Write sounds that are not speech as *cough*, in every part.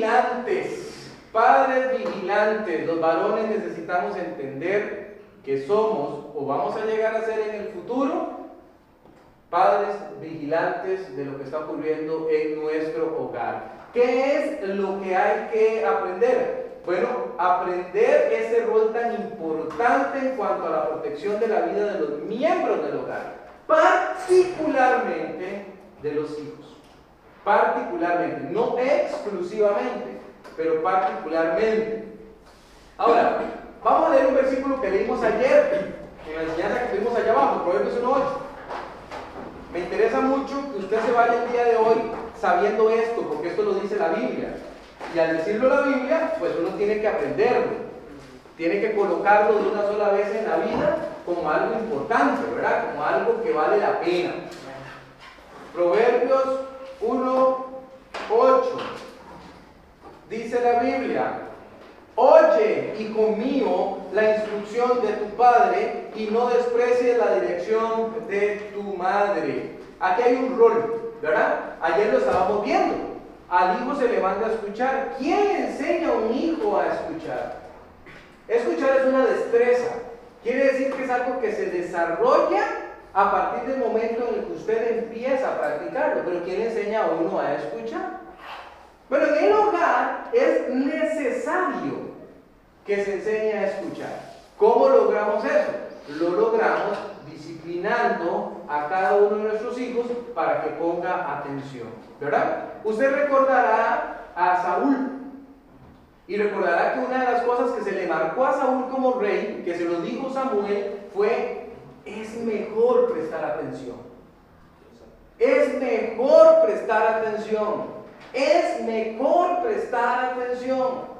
vigilantes, padres vigilantes, los varones necesitamos entender que somos o vamos a llegar a ser en el futuro padres vigilantes de lo que está ocurriendo en nuestro hogar. ¿Qué es lo que hay que aprender? Bueno, aprender ese rol tan importante en cuanto a la protección de la vida de los miembros del hogar, particularmente de los hijos. Particularmente, no exclusivamente, pero particularmente. Ahora, vamos a leer un versículo que leímos ayer, en la enseñanza que tuvimos allá abajo, Proverbios 1.8. Me interesa mucho que usted se vaya el día de hoy sabiendo esto, porque esto lo dice la Biblia. Y al decirlo la Biblia, pues uno tiene que aprenderlo. Tiene que colocarlo de una sola vez en la vida como algo importante, ¿verdad? Como algo que vale la pena. Proverbios 1, 8. Dice la Biblia, oye, hijo mío, la instrucción de tu padre y no desprecies la dirección de tu madre. Aquí hay un rol, ¿verdad? Ayer lo estábamos viendo. Al hijo se le manda a escuchar. ¿Quién enseña a un hijo a escuchar? Escuchar es una destreza. Quiere decir que es algo que se desarrolla a partir del momento en el que usted empieza a practicarlo. Pero ¿quién enseña a uno a escuchar? Bueno, en el hogar es necesario que se enseñe a escuchar. ¿Cómo logramos eso? Lo logramos disciplinando a cada uno de nuestros hijos para que ponga atención. ¿Verdad? Usted recordará a Saúl. Y recordará que una de las cosas que se le marcó a Saúl como rey, que se lo dijo Samuel, fue, es mejor prestar atención. Es mejor prestar atención. Es mejor prestar atención.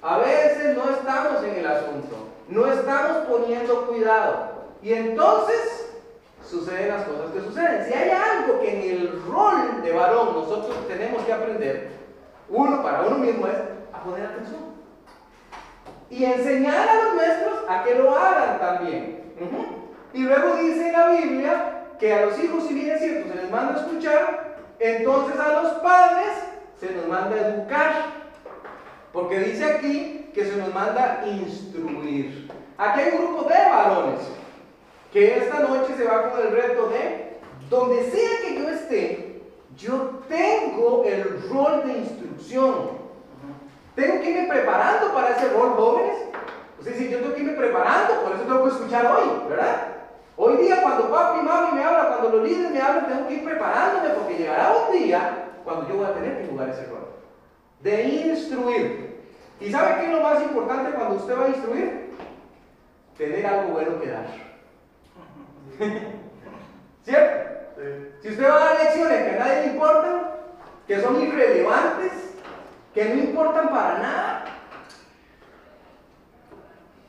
A veces no estamos en el asunto, no estamos poniendo cuidado. Y entonces suceden las cosas que suceden. Si hay algo que en el rol de varón nosotros tenemos que aprender, uno para uno mismo es a poner atención. Y enseñar a los nuestros a que lo hagan también. Y luego dice la Biblia que a los hijos, si bien es cierto, se les manda a escuchar, entonces a los padres se nos manda a educar. Porque dice aquí que se nos manda instruir. Aquí hay un grupo de varones que esta noche se va con el reto de, donde sea que yo esté, yo tengo el rol de instrucción. Tengo que irme preparando para ese rol, jóvenes. O sea, si yo tengo que irme preparando, por eso tengo que escuchar hoy, ¿verdad? Hoy día cuando papi y mami me hablan, cuando los líderes me hablan, tengo que ir preparándome porque llegará un día cuando yo voy a tener que jugar ese rol. De instruir. ¿Y sabe qué es lo más importante cuando usted va a instruir? Tener algo bueno que dar. *laughs* ¿Cierto? Si usted va a dar lecciones que a nadie le importan, que son irrelevantes, que no importan para nada,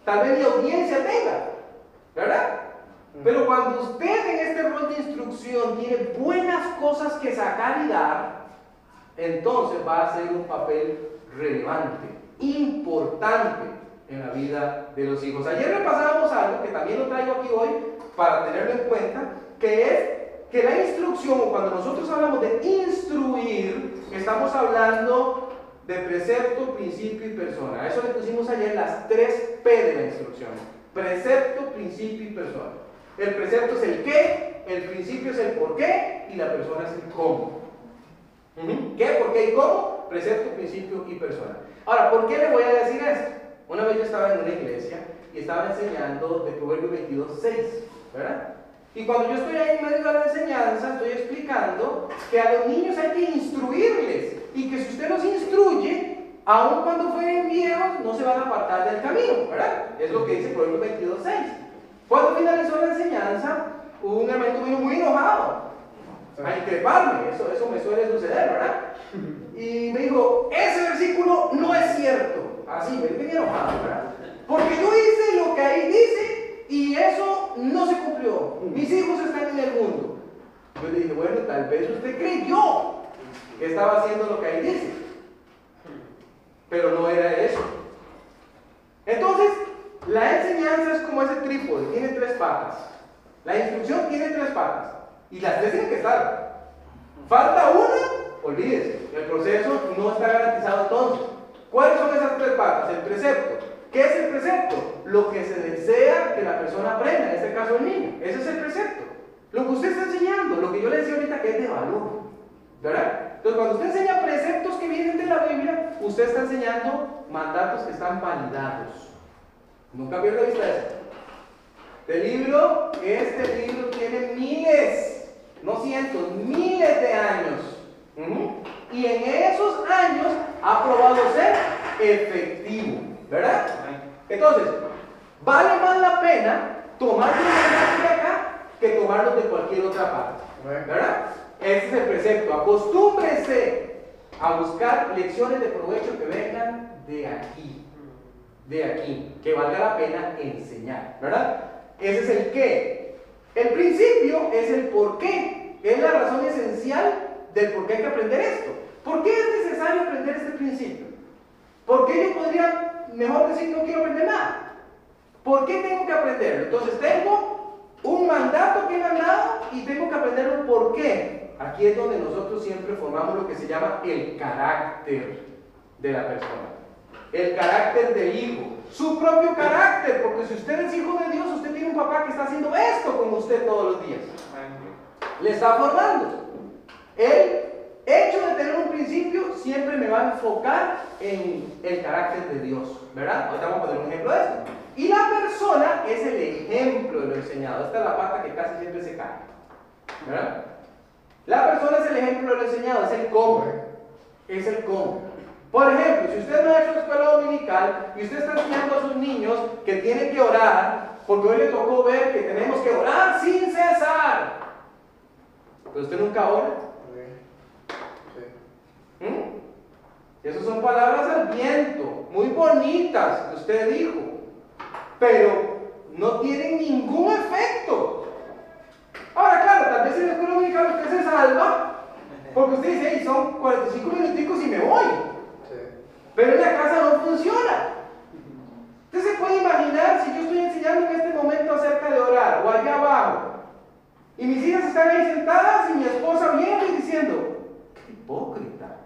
tal vez ni audiencia tenga, ¿verdad? Pero cuando usted en este rol de instrucción tiene buenas cosas que sacar y dar, entonces va a ser un papel relevante, importante en la vida de los hijos. Ayer repasábamos algo que también lo traigo aquí hoy para tenerlo en cuenta, que es que la instrucción, cuando nosotros hablamos de instruir, estamos hablando de precepto, principio y persona. A eso le pusimos ayer las tres P de la instrucción. Precepto, principio y persona. El precepto es el qué, el principio es el por qué y la persona es el cómo. ¿Qué, por qué y cómo? Precepto, principio y persona. Ahora, ¿por qué le voy a decir esto? Una vez yo estaba en una iglesia y estaba enseñando de Proverbio 22, 6, ¿verdad? Y cuando yo estoy ahí en medio de la enseñanza, estoy explicando que a los niños hay que instruirles y que si usted los instruye, aun cuando fueren viejos, no se van a apartar del camino, ¿verdad? Es lo que dice Proverbio 22, 6. Cuando finalizó la enseñanza, un hermano vino muy enojado a increparme, eso, eso me suele suceder, ¿verdad? *laughs* Y me dijo, ese versículo no es cierto. Así, me venía enojado, ¿verdad? Porque yo hice lo que ahí dice y eso no se cumplió. Mis hijos están en el mundo. Yo le dije, bueno, tal vez usted creyó que estaba haciendo lo que ahí dice. Pero no era eso. Entonces, la enseñanza es como ese trípode, tiene tres patas. La instrucción tiene tres patas. Y las tres tienen que estar. Falta una, olvídese. El proceso no está garantizado entonces. es el precepto. ¿Qué es el precepto? Lo que se desea que la persona aprenda, en este caso el niño. Ese es el precepto. Lo que usted está enseñando, lo que yo le decía ahorita que es de valor. ¿Verdad? Entonces, cuando usted enseña preceptos que vienen de la Biblia, usted está enseñando mandatos que están validados. Nunca pierda vista eso. Este libro, este libro tiene miles, no cientos, miles de años. Y en esos años ha probado ser efectivo. ¿Verdad? Entonces, vale más la pena tomar de acá que tomarlo de cualquier otra parte. ¿Verdad? Ese es el precepto. Acostúmbrese a buscar lecciones de provecho que vengan de aquí. De aquí. Que valga la pena enseñar. ¿Verdad? Ese es el qué. El principio es el por qué. Es la razón esencial del por qué hay que aprender esto. ¿Por qué es necesario aprender este principio? ¿Por qué yo podría mejor decir no quiero aprender nada? ¿Por qué tengo que aprenderlo? Entonces tengo un mandato que he ganado y tengo que aprenderlo por qué. Aquí es donde nosotros siempre formamos lo que se llama el carácter de la persona. El carácter del hijo. Su propio carácter, porque si usted es hijo de Dios, usted tiene un papá que está haciendo esto con usted todos los días. Le está formando. El hecho de tener un principio siempre me va a enfocar en el carácter de Dios. ¿Verdad? Ahorita vamos a poner un ejemplo de esto. Y la persona es el ejemplo de lo enseñado. Esta es la pata que casi siempre se cae. ¿Verdad? La persona es el ejemplo de lo enseñado, es el cómo. Es el cómo. Por ejemplo, si usted no ha hecho escuela dominical y usted está enseñando a sus niños que tienen que orar, porque hoy le tocó ver que tenemos que orar sin cesar. Pero usted nunca ora. ¿Mm? Esas son palabras al viento, muy bonitas que usted dijo, pero no tienen ningún efecto. Ahora, claro, tal vez en la escuela dominical usted se salva, porque usted dice, hey, son 45 minuticos y me voy. Pero en la casa no funciona. Usted se puede imaginar si yo estoy enseñando en este momento acerca de orar, o allá abajo, y mis hijas están ahí sentadas y mi esposa viene y diciendo, qué hipócrita.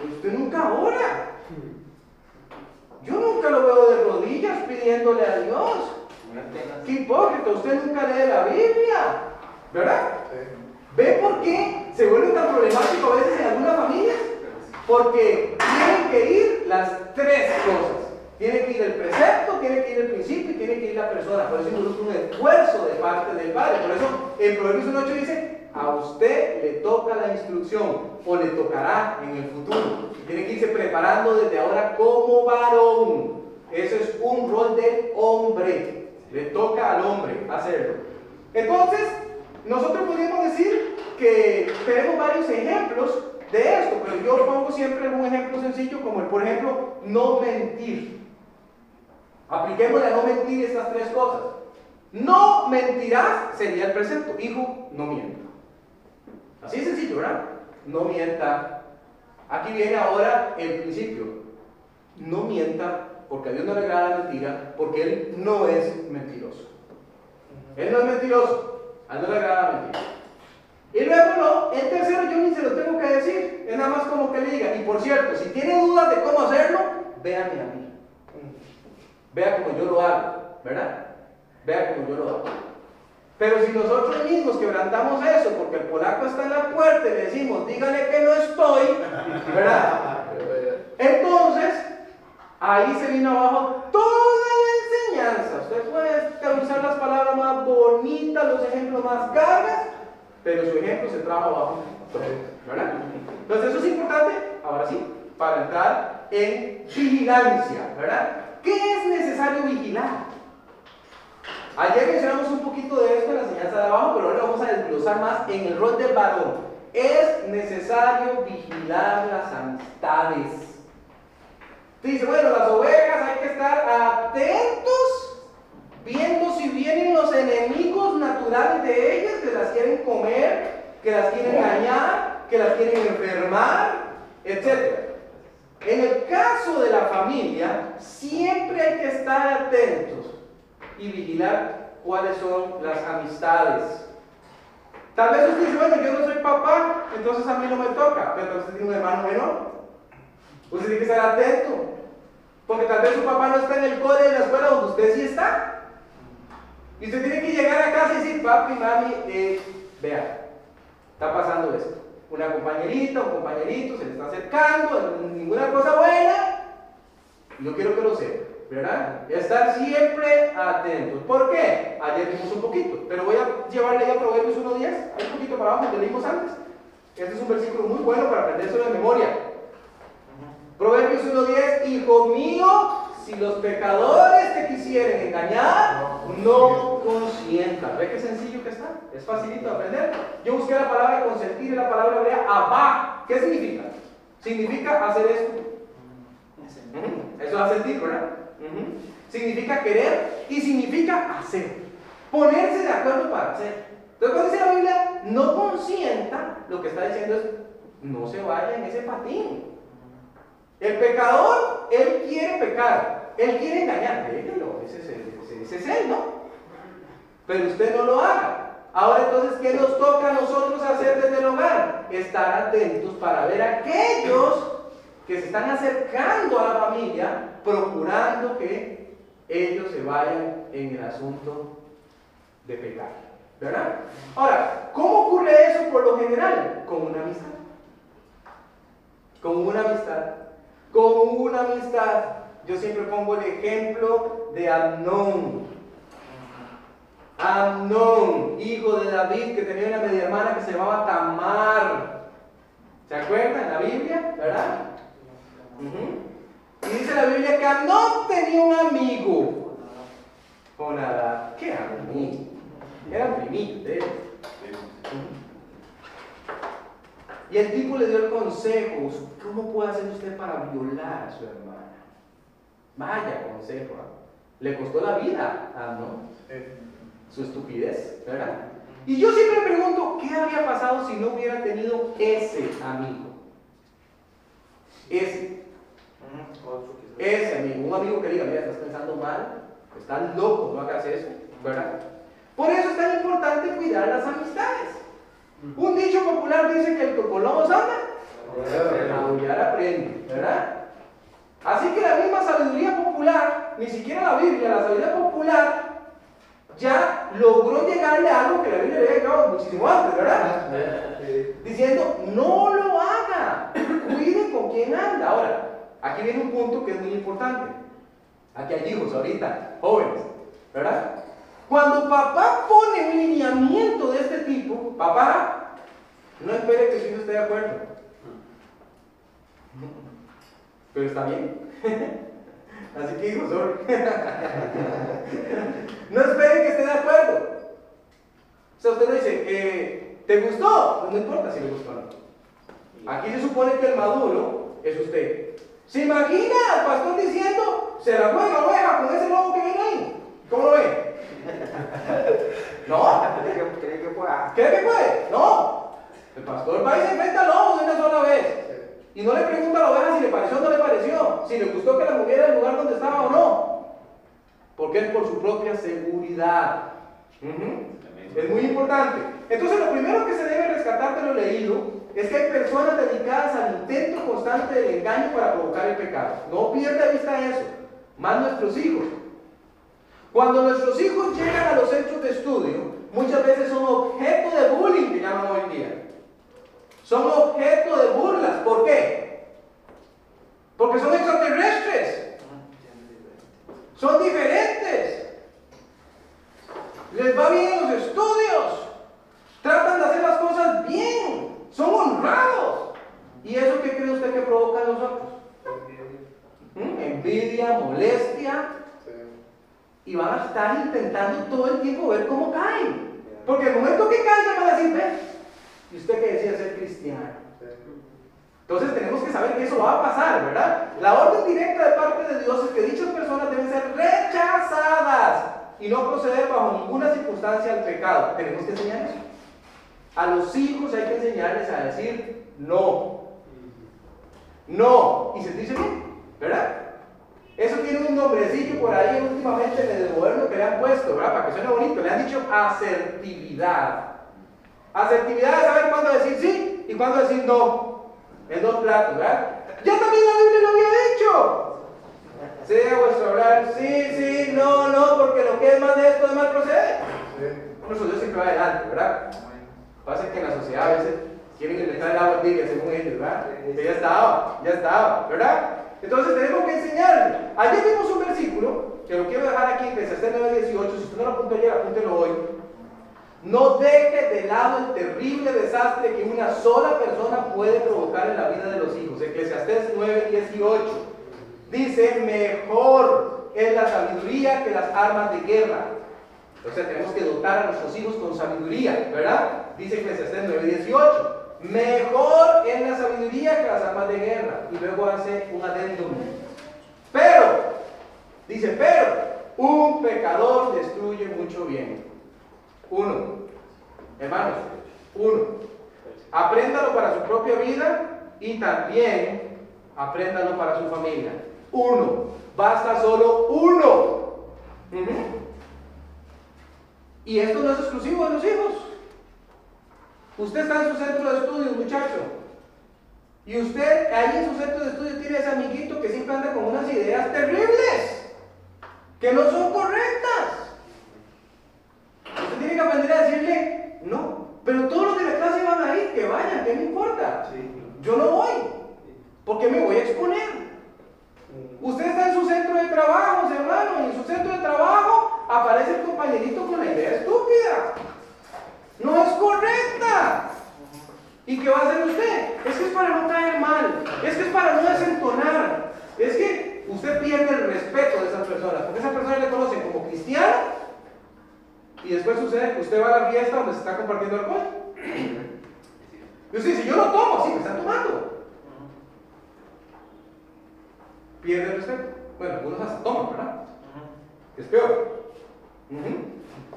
Pues usted nunca ora. Yo nunca lo veo de rodillas pidiéndole a Dios. Qué hipócrita, usted nunca lee la Biblia, ¿verdad? ¿Ve por qué se vuelve tan problemático a veces en algunas familias? Porque tienen que ir las tres cosas. Tiene que ir el precepto, tiene que ir el principio y tiene que ir la persona. Por eso involucra un esfuerzo de parte del Padre. Por eso en Proverbios 1.8 dice, a usted le toca la instrucción o le tocará en el futuro. tiene que irse preparando desde ahora como varón. Eso es un rol del hombre. Le toca al hombre hacerlo. Entonces, nosotros podríamos decir que tenemos varios ejemplos de esto, pero yo pongo siempre un ejemplo sencillo como el, por ejemplo, no mentir. Apliquemos a no mentir estas tres cosas. No mentirás sería el precepto. Hijo, no mienta. Así sencillo, ¿verdad? No mienta. Aquí viene ahora el principio. No mienta porque a Dios no le agrada la mentira, porque Él no es mentiroso. Él no es mentiroso, a Él no le agrada la mentira. Y luego no, el tercero yo ni se lo tengo que decir, es nada más como que le diga. Y por cierto, si tiene dudas de cómo hacerlo, véanme a mí. Vea como yo lo hago, ¿verdad? Vea como yo lo hago. Pero si nosotros mismos quebrantamos eso, porque el polaco está en la puerta y le decimos, dígale que no estoy, ¿verdad? Entonces, Ahí se vino abajo toda la enseñanza. Usted puede usar las palabras más bonitas, los ejemplos más cargas, pero su ejemplo se trajo abajo. ¿Verdad? Entonces eso es importante, ahora sí, para entrar en vigilancia, ¿verdad? ¿Qué es necesario vigilar? Ayer mencionamos un poquito de esto en la enseñanza de abajo, pero ahora vamos a desglosar más en el rol del varón. Es necesario vigilar las amistades Dice, bueno, las ovejas hay que estar atentos, viendo si vienen los enemigos naturales de ellas, que las quieren comer, que las quieren engañar, que las quieren enfermar, etc. En el caso de la familia, siempre hay que estar atentos y vigilar cuáles son las amistades. Tal vez usted dice, bueno, yo no soy papá, entonces a mí no me toca, pero usted tiene un hermano menor Usted tiene que estar atento. Porque tal vez su papá no está en el cole en la escuela donde usted sí está. Y usted tiene que llegar a casa y decir, papi, mami, eh, vea, está pasando esto. Una compañerita, un compañerito se le está acercando, ninguna cosa buena. Y yo quiero que lo sepa, ¿verdad? Estar siempre atentos. ¿Por qué? Ayer vimos un poquito, pero voy a llevarle ya a Proverbios 1.10, un poquito para abajo, que leímos antes. Este es un versículo muy bueno para aprenderlo de memoria. Proverbios 1.10, hijo mío, si los pecadores te quisieren engañar, no consientan. ¿Ve qué sencillo que está? Es facilito aprender. Yo busqué la palabra consentir y la palabra hebrea abá. ¿Qué significa? Significa hacer esto. Eso es sentir, ¿verdad? Significa querer y significa hacer. Ponerse de acuerdo para hacer. Entonces cuando dice la Biblia, no consienta, lo que está diciendo es, no se vaya en ese patín. El pecador, él quiere pecar, él quiere engañar, déjelo, ese es, él, ¿no? Pero usted no lo haga. Ahora entonces, ¿qué nos toca a nosotros hacer desde el hogar? Estar atentos para ver a aquellos que se están acercando a la familia, procurando que ellos se vayan en el asunto de pecar. ¿Verdad? Ahora, ¿cómo ocurre eso por lo general? Con una amistad. Con una amistad con una amistad. Yo siempre pongo el ejemplo de Amnón. Amnón, hijo de David, que tenía una media hermana que se llamaba Tamar. ¿Se acuerdan en la Biblia? ¿Verdad? Y dice la Biblia que Amnón tenía un amigo. nada ¿Qué amigo? Era primitos de él. Y el tipo le dio el consejo, ¿cómo puede hacer usted para violar a su hermana? Vaya consejo, ¿ah? le costó la vida ah, ¿no? Su estupidez, ¿verdad? Y yo siempre pregunto, ¿qué habría pasado si no hubiera tenido ese amigo? Ese. Ese amigo, un amigo que diga, mira, estás pensando mal, estás loco, no hagas eso, ¿verdad? Por eso es tan importante cuidar las amistades. Un dicho popular dice que el que con lobos aprende, ¿verdad? Así que la misma sabiduría popular, ni siquiera la Biblia, la sabiduría popular, ya logró llegarle a algo que la Biblia había llegado muchísimo antes, ¿verdad? Diciendo, no lo haga, cuide con quién anda. Ahora, aquí viene un punto que es muy importante. Aquí hay hijos ahorita, jóvenes, ¿verdad? Cuando papá pone un lineamiento de este tipo, papá, no espere que su hijo esté de acuerdo. Pero está bien. *laughs* Así que sorry. *laughs* no espere que esté de acuerdo. O sea, usted le dice, eh, ¿te gustó? Pues no importa si le gustó o no. Aquí se supone que el maduro es usted. ¿Se imagina al pastor diciendo, se la juega oveja con ese lobo que viene ahí? ¿Cómo lo ve? *laughs* No. ¿Cree que puede? ¿Cree que puede? No. El pastor va y se enfrenta al lobo de una sola vez. Y no le pregunta a la oveja si le pareció o no le pareció, si le gustó que la moviera el lugar donde estaba o no. Porque es por su propia seguridad. Es muy importante. Entonces, lo primero que se debe rescatar de lo leído es que hay personas dedicadas al intento constante del engaño para provocar el pecado. No pierda de vista eso. Más nuestros hijos. Cuando nuestros hijos llegan a los centros de estudio, muchas veces son objeto de bullying, que llaman hoy en día. Son objeto de burlas. ¿Por qué? Porque son extraterrestres. Son diferentes. Les va bien en los estudios. Tratan de hacer las cosas bien. Son honrados. ¿Y eso qué cree usted que provoca en nosotros? Envidia, molestia, y van a estar intentando todo el tiempo ver cómo caen. Porque el momento que caigan van a decir, ve, y usted que decía ser cristiano. Entonces tenemos que saber que eso va a pasar, ¿verdad? La orden directa de parte de Dios es que dichas personas deben ser rechazadas y no proceder bajo ninguna circunstancia al pecado. Tenemos que enseñar eso. A los hijos hay que enseñarles a decir no. No. Y se dice bien, ¿verdad? Eso tiene un nombrecillo por ahí últimamente en el gobierno que le han puesto, ¿verdad? Para que suene bonito. Le han dicho asertividad. Asertividad es saber cuándo decir sí y cuándo decir no. en dos platos, ¿verdad? Ya también la Biblia lo había dicho. Sea vuestro hablar, sí, sí, no, no, porque lo que es más de esto de mal procede. Eso Dios siempre va adelante, ¿verdad? Pasa que en la sociedad a veces quieren inventar el agua tibia según ellos, ¿verdad? Que ya estaba, ya estaba, ¿verdad? Entonces tenemos que enseñarle. Ayer vimos un versículo, que lo quiero dejar aquí, que es 9.18, si usted no lo apuntó ayer, apúntelo hoy. No deje de lado el terrible desastre que una sola persona puede provocar en la vida de los hijos. Eclesiastés 9.18 dice, mejor es la sabiduría que las armas de guerra. O sea, tenemos que dotar a nuestros hijos con sabiduría, ¿verdad? Dice Eclesiastés 9.18. Mejor es la sabiduría que las armas de guerra. Y luego hace un adendum. Pero, dice, pero, un pecador destruye mucho bien. Uno. Hermanos, uno. Apréndalo para su propia vida y también apréndalo para su familia. Uno. Basta solo uno. Y esto no es exclusivo de los hijos. Usted está en su centro de estudio, muchacho. Y usted ahí en su centro de estudio tiene ese amiguito que siempre anda con unas ideas terribles, que no son correctas. Usted tiene que aprender a decirle, no, pero todos los de la clase van a ir, que vayan, ¿qué me importa? Yo no voy, porque me voy a exponer. Usted está en su centro de trabajo, hermano, y en su centro de trabajo aparece el compañerito con la idea estúpida. No es correcta. ¿Y qué va a hacer usted? Es que es para no caer mal, es que es para no desentonar, es que usted pierde el respeto de esas personas, porque esas personas le conocen como cristiano y después sucede que usted va a la fiesta donde se está compartiendo alcohol. Y usted dice, yo no tomo, sí, me están tomando. Pierde el respeto. Bueno, algunos hasta toman, ¿verdad? Es peor.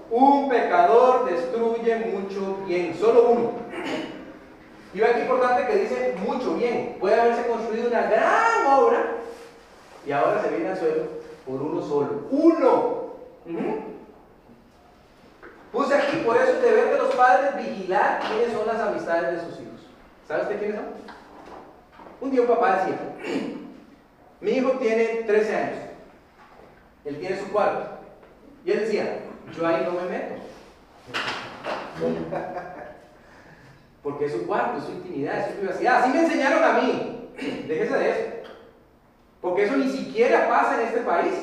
Un pecador destruye mucho bien, solo uno. Y ve aquí importante que dice mucho bien. Puede haberse construido una gran obra y ahora se viene al suelo por uno solo. Uno. Puse aquí, por eso, deber de los padres vigilar quiénes son las amistades de sus hijos. ¿Sabe usted quiénes son? Un día un papá decía, mi hijo tiene 13 años, él tiene su cuarto, y él decía, yo ahí no me meto. Porque es su cuarto, es su intimidad, es su privacidad. Así me enseñaron a mí. Déjese de eso. Porque eso ni siquiera pasa en este país.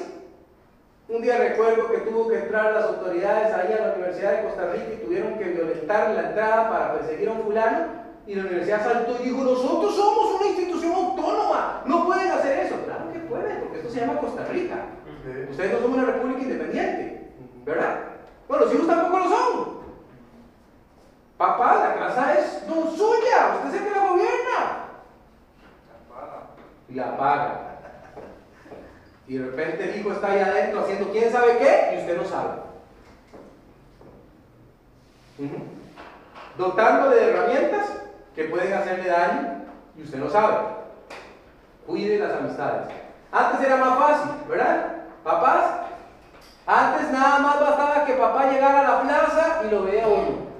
Un día recuerdo que tuvo que entrar las autoridades ahí a la Universidad de Costa Rica y tuvieron que violentar la entrada para perseguir a un fulano. Y la universidad saltó y dijo, nosotros somos una institución autónoma, no pueden hacer eso. Claro que pueden, porque esto se llama Costa Rica. Ustedes no son una república independiente, ¿verdad? Bueno, los hijos tampoco lo son. Papá, la casa es no suya, usted es el que la gobierna. Y la paga. Y de repente el hijo está ahí adentro haciendo quién sabe qué y usted no sabe. Dotándole de herramientas que pueden hacerle daño y usted no sabe. Cuide las amistades. Antes era más fácil, ¿verdad? Papás, antes nada más bastaba que papá llegara a la plaza y lo vea uno.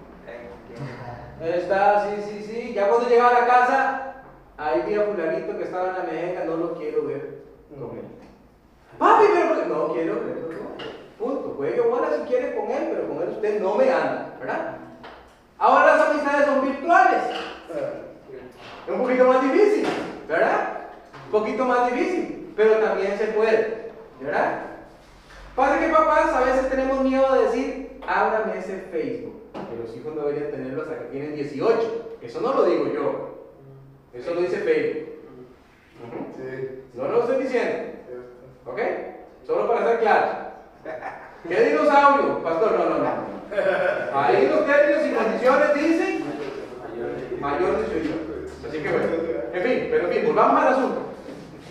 Está, sí, sí, sí. Ya cuando llegaba a la casa, ahí vi a fulanito que estaba en la mejenga, no lo quiero ver él. Papi, pero no quiero verlo. Punto. Juegue bola si quiere con él, pero con él usted no me anda, ¿verdad? Ahora las amistades son virtuales. Es un poquito más difícil, ¿verdad? Un poquito más difícil, pero también se puede, ¿verdad? Pasa que papás a veces tenemos miedo de decir, ábrame ese Facebook, que los hijos no deberían tenerlo hasta que tienen 18. Eso no lo digo yo, eso lo dice Facebook. No lo estoy diciendo. ¿Ok? Solo para ser claro. ¿Qué dinosaurio? Pastor, no, no, no. Ahí los términos y condiciones dicen mayor de 18. Así que bueno. En fin, pero en fin, volvamos al asunto.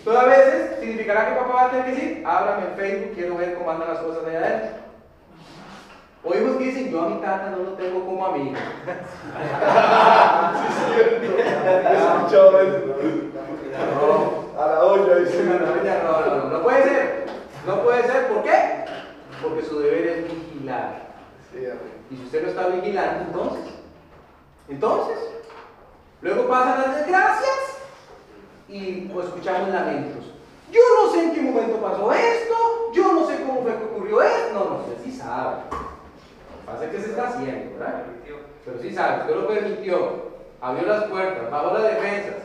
Todas veces significará que papá va a tener que decir, ábrame en Facebook, quiero ver cómo andan las cosas allá adentro. Oímos que dicen, yo a mi tata no lo tengo como amigo. *laughs* A la olla dice. No, no, no, no puede ser. No puede ser. ¿Por qué? Porque su deber es vigilar. Y si usted no está vigilando, entonces. Entonces. Luego pasan las desgracias y pues, escuchamos lamentos. Yo no sé en qué momento pasó esto, yo no sé cómo fue que ocurrió esto, no, no sé, sí sabe. Pasa que se está haciendo, ¿verdad? Pero sí sabe, usted lo permitió, abrió las puertas, bajó las defensas,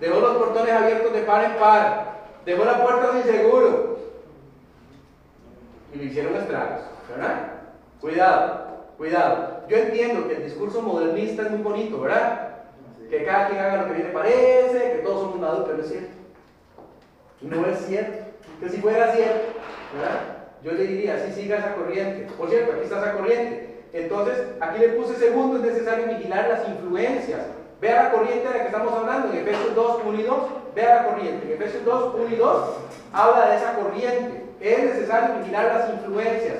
dejó los portones abiertos de par en par, dejó la puerta de inseguro y le hicieron estragos, ¿verdad? Cuidado, cuidado. Yo entiendo que el discurso modernista es muy bonito, ¿verdad? Que cada quien haga lo que bien le parece, que todos somos maduros, pero no es cierto. No es cierto. Que si fuera cierto. Yo le diría, sí, siga esa corriente. Por cierto, aquí está esa corriente. Entonces, aquí le puse segundo, es necesario vigilar las influencias. Vea la corriente de la que estamos hablando en Efesios 2, 1 y 2. Vea la corriente. En Efesios 2, 1 y 2 habla de esa corriente. Es necesario vigilar las influencias.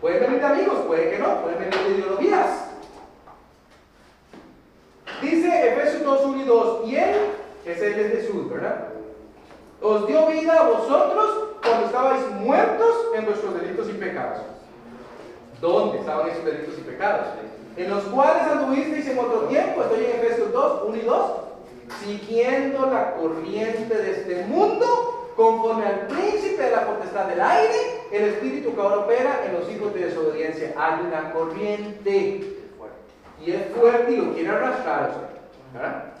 Pueden venir de amigos, puede que no, pueden venir de ideologías. Dice Efesios 2, 1 y 2, y Él, es Él de Jesús, ¿verdad? Os dio vida a vosotros cuando estabais muertos en vuestros delitos y pecados. ¿Dónde estaban esos delitos y pecados? En los cuales anduvisteis en otro tiempo, estoy en Efesios 2, 1 y 2, siguiendo la corriente de este mundo, conforme al príncipe de la potestad del aire, el espíritu que ahora opera en los hijos de desobediencia. Hay una corriente y es fuerte y lo quiere arrastrar.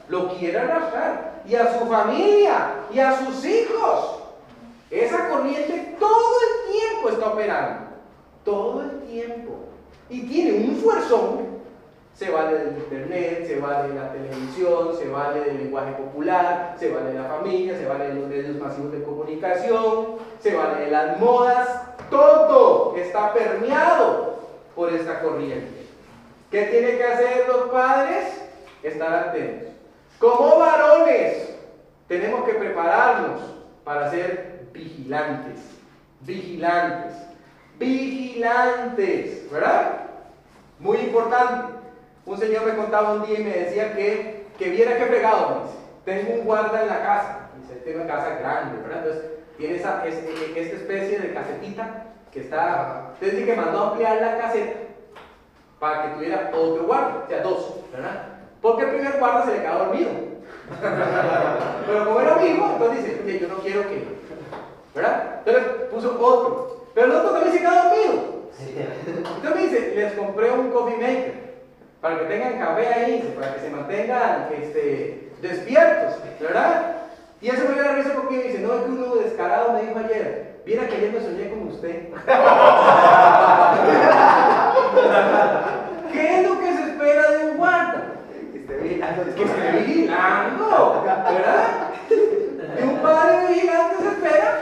Lo quiere arrastrar. Y a su familia y a sus hijos. Esa corriente todo el tiempo está operando. Todo el tiempo. Y tiene un fuerzón. Se vale del internet, se vale de la televisión, se vale del lenguaje popular, se vale de la familia, se vale de los medios masivos de comunicación, se vale de las modas. Todo está permeado por esta corriente. ¿Qué tienen que hacer los padres? Estar atentos. Como varones, tenemos que prepararnos para ser vigilantes. Vigilantes. Vigilantes. ¿Verdad? Muy importante. Un señor me contaba un día y me decía que, que viera qué fregado. Tengo un guarda en la casa. Dice, tengo una casa grande, ¿verdad? Entonces, tiene esa, esta especie de casetita que está. Desde que mandó a ampliar la caseta para que tuviera otro guarda, o sea, dos, ¿verdad? Porque el primer guarda se le quedó dormido. *laughs* Pero como era amigo, entonces dice, oye, yo no quiero que, ¿verdad? Entonces puso otro. Pero el otro también se quedó dormido. Entonces me dice, les compré un coffee maker para que tengan café ahí, para que se mantengan este, despiertos, ¿verdad? Y eso me dio la risa porque me dice, no, es que uno descarado me dijo ayer, viera que ayer me soñé con usted. *laughs* ¿Qué es lo que se espera de un guarda? Que esté vigilando. Que esté vigilando, ¿verdad? De un padre vigilante se espera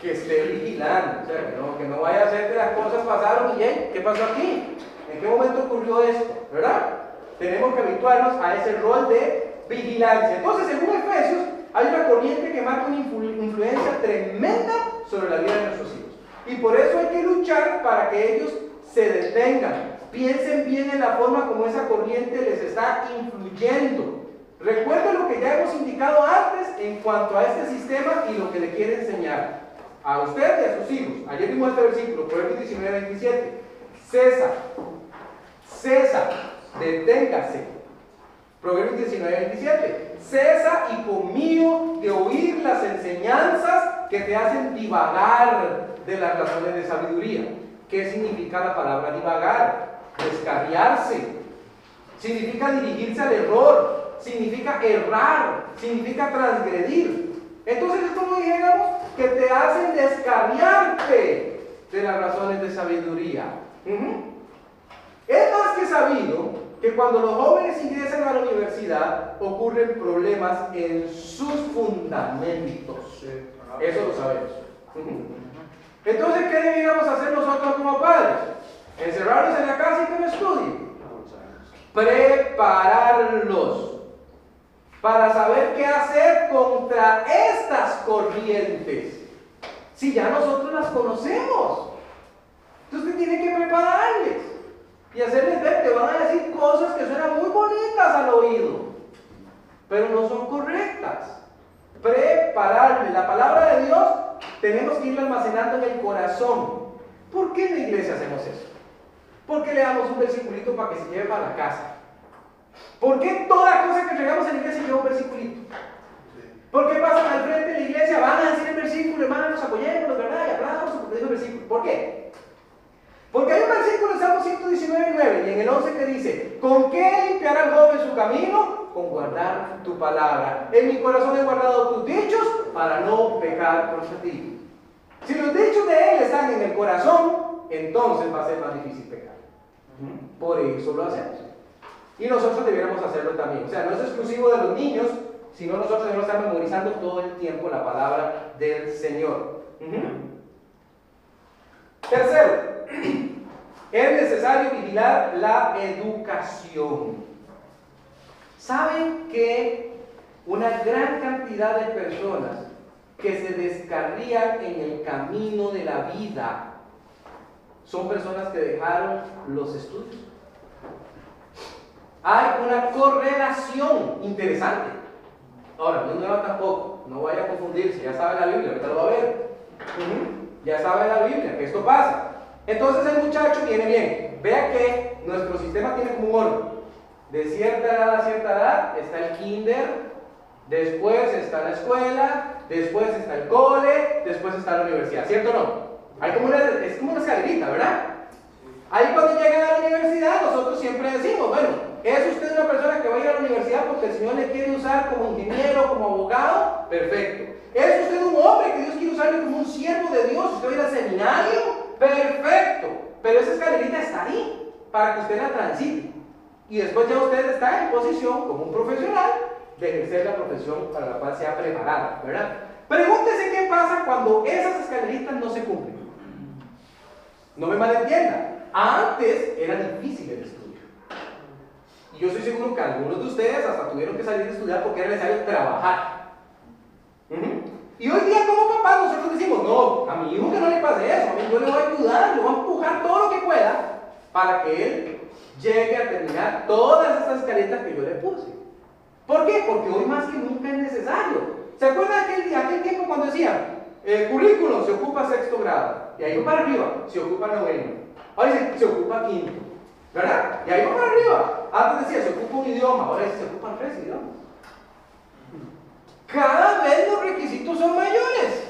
que esté vigilando. O sea, que no, que no vaya a ser que las cosas pasaron y ¿qué pasó aquí? ¿En qué momento ocurrió esto? ¿Verdad? Tenemos que habituarnos a ese rol de vigilancia. Entonces, según Efesios, hay una corriente que marca una influencia tremenda sobre la vida de nuestros hijos. Y por eso hay que luchar para que ellos se detengan. Piensen bien en la forma como esa corriente les está influyendo. Recuerden lo que ya hemos indicado antes en cuanto a este sistema y lo que le quiere enseñar a usted y a sus hijos. Ayer vimos este versículo, Proverbios 19, 27. Cesa, cesa, deténgase. Proverbios 19, 27. Cesa y conmigo de oír las enseñanzas que te hacen divagar de las razones de sabiduría. ¿Qué significa la palabra divagar? Descarriarse. Significa dirigirse al error. Significa errar. Significa transgredir. Entonces es como dijéramos que te hacen descarriarte de las razones de sabiduría. Es más que sabido que cuando los jóvenes ingresan a la universidad ocurren problemas en sus fundamentos. Eso lo sabemos. Entonces, ¿qué deberíamos hacer nosotros como padres? Encerrarlos en la casa y que no estudien. Prepararlos para saber qué hacer contra estas corrientes. Si ya nosotros las conocemos. Entonces tiene que prepararles y hacerles ver que van a decir cosas que suenan muy bonitas al oído, pero no son correctas. Prepararles. La palabra de Dios tenemos que irlo almacenando en el corazón. ¿Por qué en la iglesia hacemos eso? ¿Por qué le damos un versiculito para que se lleve para la casa? ¿Por qué toda cosa que entregamos en la iglesia lleva un versiculito? ¿Por qué pasan al frente de la iglesia? Van a decir el versículo, hermanos, apoyémonos, ¿verdad? Y hablamos, el versículo. ¿Por qué? Éxodo 19, 9 y en el 11 que dice, ¿con qué limpiará el joven su camino? Con guardar tu palabra. En mi corazón he guardado tus dichos para no pecar contra ti. Si los dichos de Él están en el corazón, entonces va a ser más difícil pecar. Por eso lo hacemos. Y nosotros debiéramos hacerlo también. O sea, no es exclusivo de los niños, sino nosotros debemos estar memorizando todo el tiempo la palabra del Señor. Tercero, *clears throat* es necesario vigilar la educación. ¿Saben que una gran cantidad de personas que se descarrían en el camino de la vida son personas que dejaron los estudios? Hay una correlación interesante. Ahora, no es nueva tampoco, no vaya a confundirse, ya sabe la Biblia, ahorita lo va a ver. Ya sabe la Biblia que esto pasa. Entonces el muchacho viene bien. Vea que nuestro sistema tiene como un orden. De cierta edad a cierta edad está el kinder, después está la escuela, después está el cole, después está la universidad, ¿cierto o no? Hay como una, es como una escalerita, ¿verdad? Ahí cuando llegan a la universidad nosotros siempre decimos, bueno, ¿es usted una persona que va a ir a la universidad porque el Señor le quiere usar como ingeniero, como abogado? Perfecto. ¿Es usted un hombre que Dios quiere usarle como un siervo de Dios? ¿Usted va a ir al seminario? Perfecto. Esa escalerita está ahí para que usted la transite. Y después ya usted está en posición como un profesional de ejercer la profesión para la cual se ha preparado, ¿verdad? Pregúntese qué pasa cuando esas escaleritas no se cumplen. No me malentienda. Antes era difícil el estudio. Y yo estoy seguro que algunos de ustedes hasta tuvieron que salir de estudiar porque era necesario trabajar. Y hoy día como papá nosotros decimos, no, a mi hijo que no le pase eso, a mí yo le voy a ayudar, le voy a empujar todo lo que pueda para que él llegue a terminar todas esas escaletas que yo le puse. ¿Por qué? Porque hoy más que nunca es necesario. ¿Se acuerdan aquel, aquel tiempo cuando decían, el currículum se ocupa sexto grado, y ahí va para arriba, se ocupa noveno, ahora dice, se ocupa quinto, ¿verdad? Y ahí va para arriba. Antes decía, se ocupa un idioma, ahora dice, se ocupan tres idiomas. Cada vez los requisitos son mayores.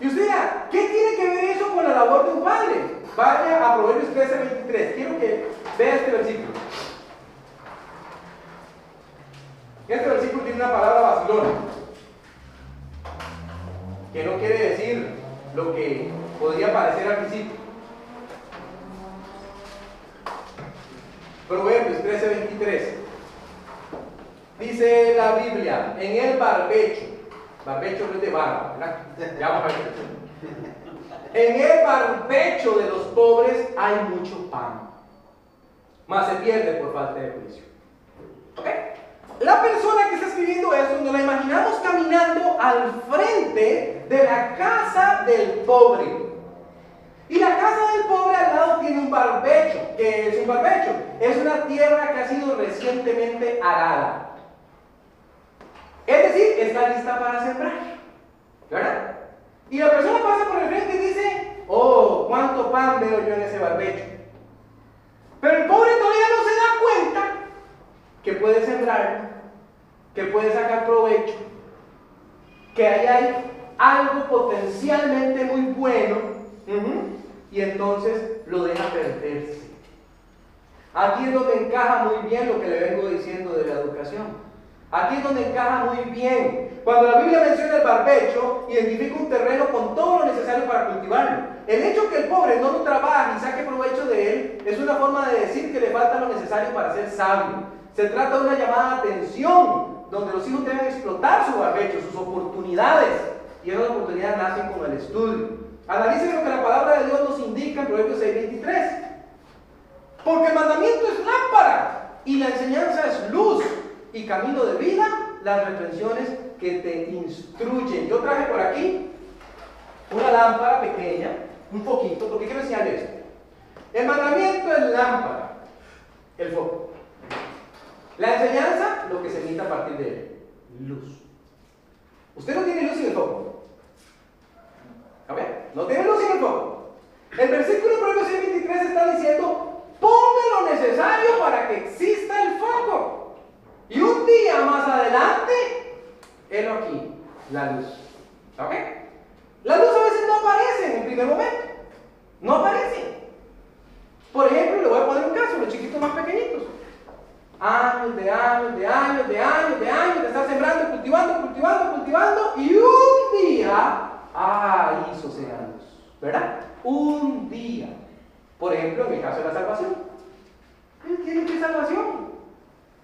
Y usted ¿qué tiene que ver eso con la labor de un padre? Vaya a Proverbios 13, 23. Quiero que vea este versículo. Este versículo tiene una palabra vacilona, que no quiere decir lo que podría parecer al principio. Proverbios 13, 23. Dice la Biblia, en el barbecho, barbecho no es de barba, ¿verdad? Ya vamos a. En el barbecho de los pobres hay mucho pan, más se pierde por falta de juicio. ¿Ok? La persona que está escribiendo esto nos la imaginamos caminando al frente de la casa del pobre. Y la casa del pobre al lado tiene un barbecho. ¿Qué es un barbecho? Es una tierra que ha sido recientemente arada. Es decir, está lista para sembrar. ¿Verdad? Y la persona pasa por el frente y dice, oh, cuánto pan veo yo en ese barbecho. Pero el pobre todavía no se da cuenta que puede sembrar, que puede sacar provecho, que ahí hay algo potencialmente muy bueno, y entonces lo deja perderse. Aquí es donde encaja muy bien lo que le vengo diciendo de la educación. Aquí es donde encaja muy bien. Cuando la Biblia menciona el barbecho, identifica un terreno con todo lo necesario para cultivarlo. El hecho que el pobre no lo trabaje y saque provecho de él es una forma de decir que le falta lo necesario para ser sabio. Se trata de una llamada de atención, donde los hijos deben explotar su barbecho, sus oportunidades. Y esas oportunidades nacen con el estudio. Analicen lo que la palabra de Dios nos indica en Proverbios 6:23. Porque el mandamiento es lámpara y la enseñanza es luz y camino de vida, las reflexiones que te instruyen. Yo traje por aquí una lámpara pequeña, un poquito, porque quiero enseñarles esto. El mandamiento es lámpara, el foco. La enseñanza, lo que se emite a partir de él, luz. Usted no tiene luz sin el foco. A ver, no tiene luz sin el foco. El versículo Proverbios 23 está diciendo, ponga lo necesario para que exista el foco. Y un día más adelante, él aquí, la luz. ¿Ok? La luz a veces no aparece en el primer momento. No aparece. Por ejemplo, le voy a poner un caso, los chiquitos más pequeñitos. Años de años, de años, de años, de años, de estar sembrando, cultivando, cultivando, cultivando, y un día, ah, hizo años, ¿verdad? Un día. Por ejemplo, en el caso de la salvación. ¿Tienen qué salvación?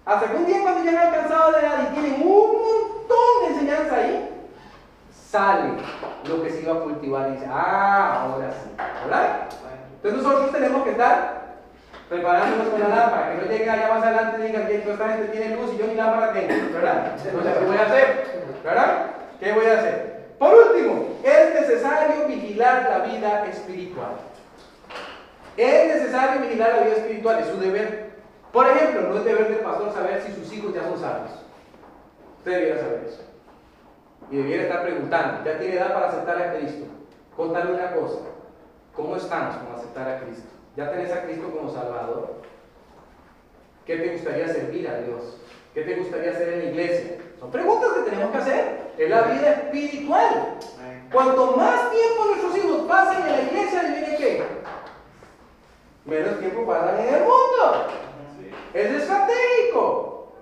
Hasta que un día cuando ya han alcanzado la edad y tienen un montón de enseñanza ahí, sale lo que se iba a cultivar y dice, ah, ahora sí, ¿verdad? Entonces nosotros tenemos que estar preparándonos con la lámpara, que no llegue allá más adelante y digan que esta gente tiene luz y yo ni lámpara tengo, ¿verdad? Entonces, ¿qué voy a hacer? ¿Verdad? ¿Qué voy a hacer? Por último, es necesario vigilar la vida espiritual. Es necesario vigilar la vida espiritual, es su deber. Por ejemplo, no es deber del pastor saber si sus hijos ya son sabios. Usted debería saber eso. Y debiera estar preguntando, ¿ya tiene edad para aceptar a Cristo? Contarle una cosa, ¿cómo estamos con aceptar a Cristo? ¿Ya tenés a Cristo como Salvador? ¿Qué te gustaría servir a Dios? ¿Qué te gustaría hacer en la iglesia? Son preguntas que tenemos que hacer. Es la vida espiritual. Cuanto más tiempo nuestros hijos pasen en la iglesia, ¿adivinen qué? Menos tiempo pasan en el mundo. Es estratégico.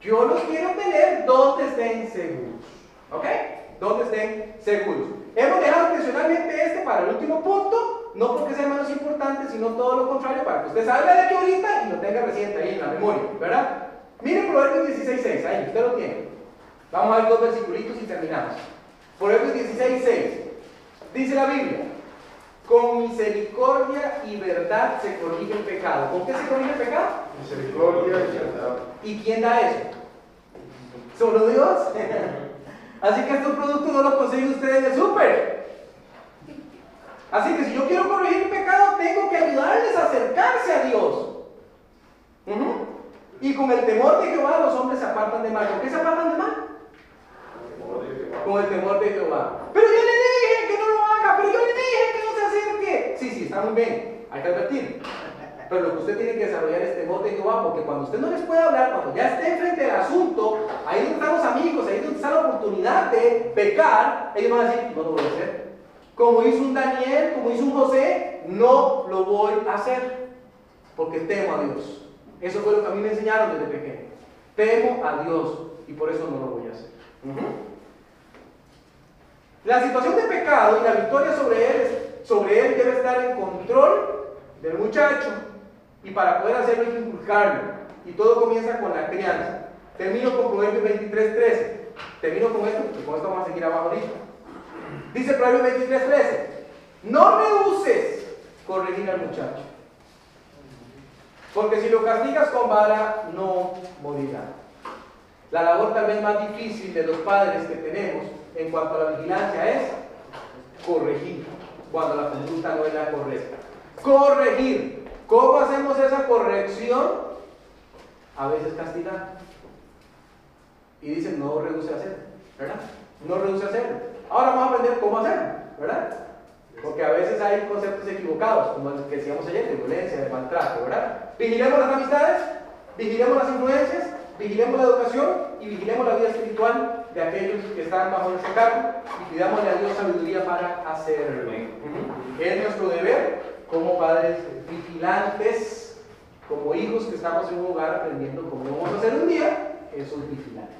Yo los quiero tener donde estén seguros. ¿Ok? Donde estén seguros. Hemos dejado intencionalmente este para el último punto, no porque sea menos importante, sino todo lo contrario, para que usted salga de aquí ahorita y lo tenga reciente ahí en la memoria, ¿verdad? Miren Proverbios 16.6, ahí, usted lo tiene. Vamos a ver dos versículos y terminamos. Proverbios 16.6. Dice la Biblia, con misericordia y verdad se corrige el pecado. ¿Con qué se corrige el pecado? Misericordia y verdad. ¿Y quién da eso? Solo Dios. *laughs* Así que estos productos no los consiguen ustedes el súper. Así que si yo quiero corregir el pecado, tengo que ayudarles a acercarse a Dios. Y con el temor de Jehová los hombres se apartan de mal. ¿Por qué se apartan de mal? Con el temor de Jehová. Pero yo le dije que no lo haga, pero yo le dije que no se acerque. Sí, sí, está muy bien. Hay que advertir. Pero lo que usted tiene que desarrollar es temor de Jehová, porque cuando usted no les puede hablar, cuando ya esté enfrente del asunto, ahí donde están los amigos, ahí donde está la oportunidad de pecar, ellos van a decir, no lo voy a hacer. Como hizo un Daniel, como hizo un José, no lo voy a hacer, porque temo a Dios. Eso fue lo que a mí me enseñaron desde pequeño. Temo a Dios y por eso no lo voy a hacer. La situación de pecado y la victoria sobre él, sobre él debe estar en control del muchacho y para poder hacerlo hay que inculcarlo. Y todo comienza con la crianza. Termino con Proverbios 23, 13. Termino con esto porque con esto vamos a seguir abajo ahorita. Dice Proverbios 23, 13. No rehuses corregir al muchacho. Porque si lo castigas con vara, no morirá. La labor tal vez más difícil de los padres que tenemos en cuanto a la vigilancia es corregir cuando la conducta no es la correcta. Corregir. ¿Cómo hacemos esa corrección? A veces castigar. Y dicen, no reduce a hacer, ¿verdad? No reduce a hacerlo. Ahora vamos a aprender cómo hacerlo, ¿verdad? Porque a veces hay conceptos equivocados, como el que decíamos ayer, de violencia, de maltrato, ¿verdad? Vigilemos las amistades, vigilemos las influencias, vigilemos la educación y vigilemos la vida espiritual de aquellos que están bajo nuestro cargo y pidámosle a Dios sabiduría para hacerlo. Es nuestro deber como padres vigilantes, como hijos que estamos en un hogar aprendiendo cómo vamos a hacer un día, esos vigilantes.